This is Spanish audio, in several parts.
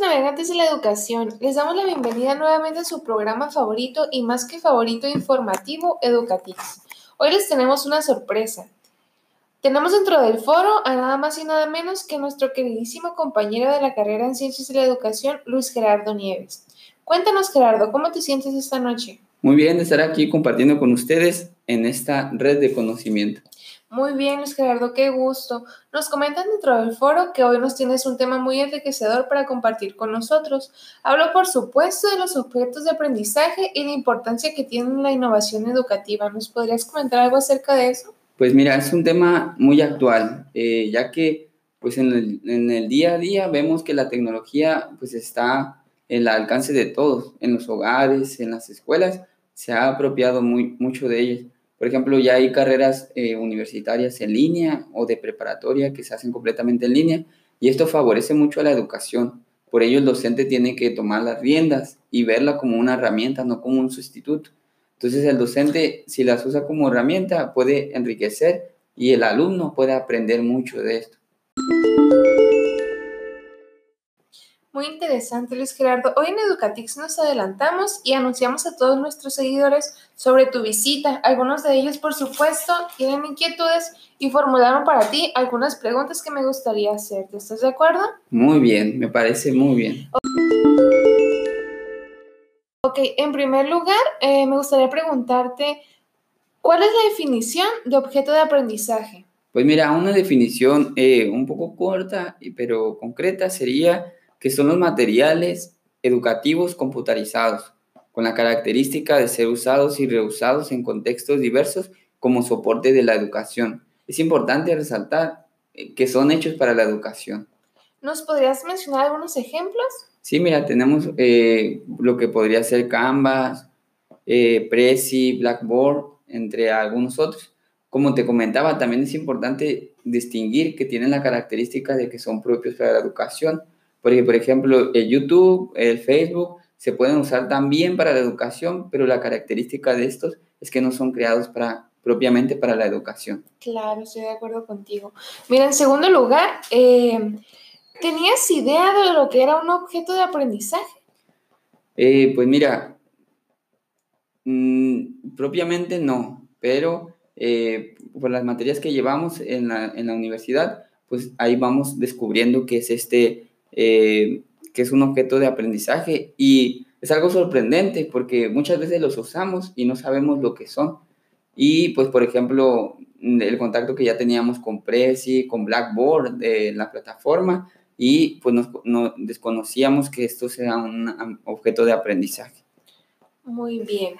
navegantes de la educación, les damos la bienvenida nuevamente a su programa favorito y más que favorito informativo, Educatix. Hoy les tenemos una sorpresa. Tenemos dentro del foro a nada más y nada menos que nuestro queridísimo compañero de la carrera en Ciencias de la Educación, Luis Gerardo Nieves. Cuéntanos, Gerardo, ¿cómo te sientes esta noche? Muy bien estar aquí compartiendo con ustedes en esta red de conocimiento. Muy bien, Luis Gerardo, qué gusto. Nos comentan dentro del foro que hoy nos tienes un tema muy enriquecedor para compartir con nosotros. Hablo, por supuesto, de los objetos de aprendizaje y la importancia que tiene la innovación educativa. ¿Nos podrías comentar algo acerca de eso? Pues mira, es un tema muy actual, eh, ya que pues en el, día a día vemos que la tecnología pues está en el alcance de todos, en los hogares, en las escuelas, se ha apropiado muy, mucho de ellas. Por ejemplo, ya hay carreras eh, universitarias en línea o de preparatoria que se hacen completamente en línea y esto favorece mucho a la educación. Por ello, el docente tiene que tomar las riendas y verla como una herramienta, no como un sustituto. Entonces, el docente, si las usa como herramienta, puede enriquecer y el alumno puede aprender mucho de esto. Muy interesante, Luis Gerardo. Hoy en Educatix nos adelantamos y anunciamos a todos nuestros seguidores sobre tu visita. Algunos de ellos, por supuesto, tienen inquietudes y formularon para ti algunas preguntas que me gustaría hacerte. ¿Estás de acuerdo? Muy bien, me parece muy bien. Ok, en primer lugar, eh, me gustaría preguntarte, ¿cuál es la definición de objeto de aprendizaje? Pues mira, una definición eh, un poco corta, pero concreta sería que son los materiales educativos computarizados, con la característica de ser usados y reusados en contextos diversos como soporte de la educación. Es importante resaltar eh, que son hechos para la educación. ¿Nos podrías mencionar algunos ejemplos? Sí, mira, tenemos eh, lo que podría ser Canvas, eh, Prezi, Blackboard, entre algunos otros. Como te comentaba, también es importante distinguir que tienen la característica de que son propios para la educación porque, por ejemplo, el YouTube, el Facebook, se pueden usar también para la educación, pero la característica de estos es que no son creados para, propiamente para la educación. Claro, estoy de acuerdo contigo. Mira, en segundo lugar, eh, ¿tenías idea de lo que era un objeto de aprendizaje? Eh, pues mira, mm, propiamente no, pero eh, por las materias que llevamos en la, en la universidad, pues ahí vamos descubriendo qué es este eh, que es un objeto de aprendizaje y es algo sorprendente porque muchas veces los usamos y no sabemos lo que son. Y pues, por ejemplo, el contacto que ya teníamos con Prezi, con Blackboard, de la plataforma, y pues nos, desconocíamos que esto sea un objeto de aprendizaje. Muy bien.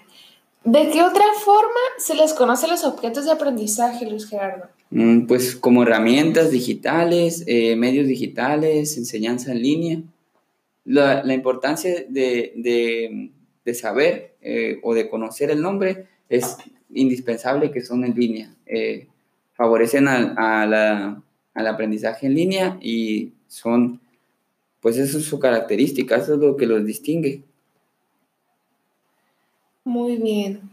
¿De qué otra forma se les conoce los objetos de aprendizaje, Luis Gerardo? Mm, pues como herramientas digitales, eh, medios digitales, enseñanza en línea. La, importancia de, saber eh, o de conocer el nombre es indispensable que son en línea. Eh, favorecen al aprendizaje en línea y son, pues eso es su característica, eso es lo que los distingue. Muy bien.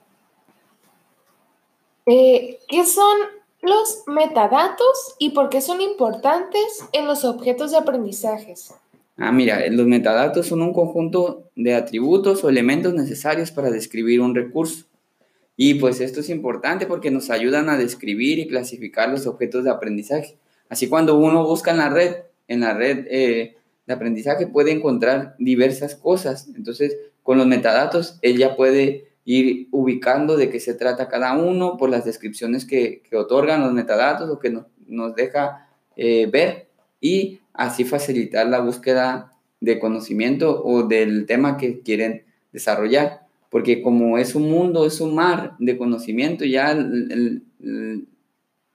¿Qué son los metadatos y por qué son importantes en los objetos de aprendizajes. Ah, mira, los metadatos son un conjunto de atributos o elementos necesarios para describir un recurso. Y pues esto es importante porque nos ayudan a describir y clasificar los objetos de aprendizaje. Así cuando uno busca en la red, en la red eh, de aprendizaje puede encontrar diversas cosas. Entonces, con los metadatos, ella puede ir ubicando de qué se trata cada uno por las descripciones que, otorgan los metadatos o que nos deja eh, ver y así facilitar la búsqueda de conocimiento o del tema que quieren desarrollar. Porque como es un mundo, es un mar de conocimiento, ya el,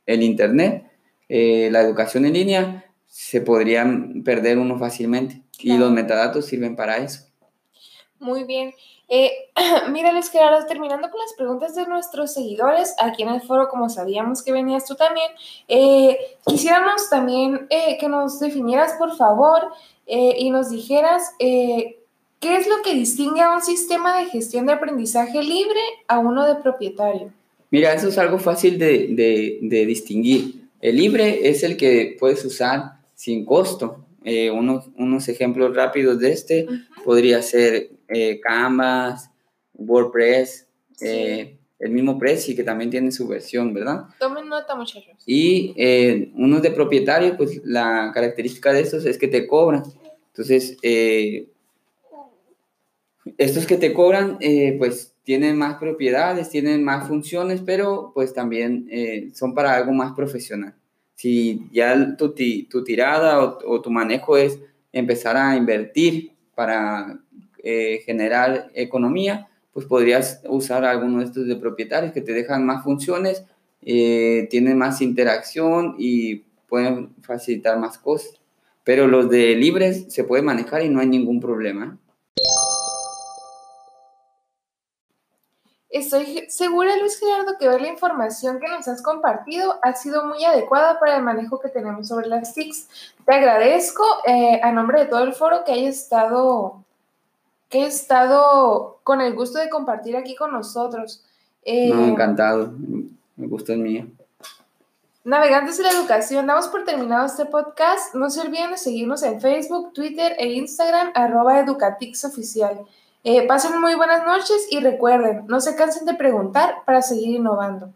Internet, eh, la educación en línea, se podrían perder uno fácilmente. Y los metadatos sirven para eso. Muy bien. Eh, mira, Luis Gerardo, terminando con las preguntas de nuestros seguidores, aquí en el foro, como sabíamos que venías tú también, eh, quisiéramos también eh, que nos definieras, por favor, eh, y nos dijeras qué es lo que distingue a un sistema de gestión de aprendizaje libre a uno de propietario. Mira, eso es algo fácil de, de distinguir. El libre es el que puedes usar sin costo, eh, unos, unos ejemplos rápidos de este podría ser eh, Canvas, WordPress, eh, el mismo Prezi, que también tiene su versión, ¿verdad? Tomen nota, muchachos. Y eh, unos de propietario, pues la característica de estos es que te cobran. Entonces, eh, estos que te cobran, eh, pues tienen más propiedades, tienen más funciones, pero pues también son para algo más profesional. Si ya tu tirada o, o tu manejo es empezar a invertir para eh, generar economía, pues podrías usar alguno de estos de propietarios que te dejan más funciones, eh, tienen más interacción y pueden facilitar más cosas. Pero los de libres se puede manejar y no hay ningún problema. Estoy segura, Luis Gerardo, que ver la información que nos has compartido ha sido muy adecuada para el manejo que tenemos sobre las TICs. Te agradezco eh, a nombre de todo el foro que hayas estado, que hayas estado con el gusto de compartir aquí con nosotros. Eh, No, encantado. Me gusta el mío. Navegantes de la Educación, damos por terminado este podcast. No se olviden de seguirnos en Facebook, Twitter e Instagram, arroba educatixoficial. Eh, pasen muy buenas noches y recuerden, no se cansen de preguntar para seguir innovando.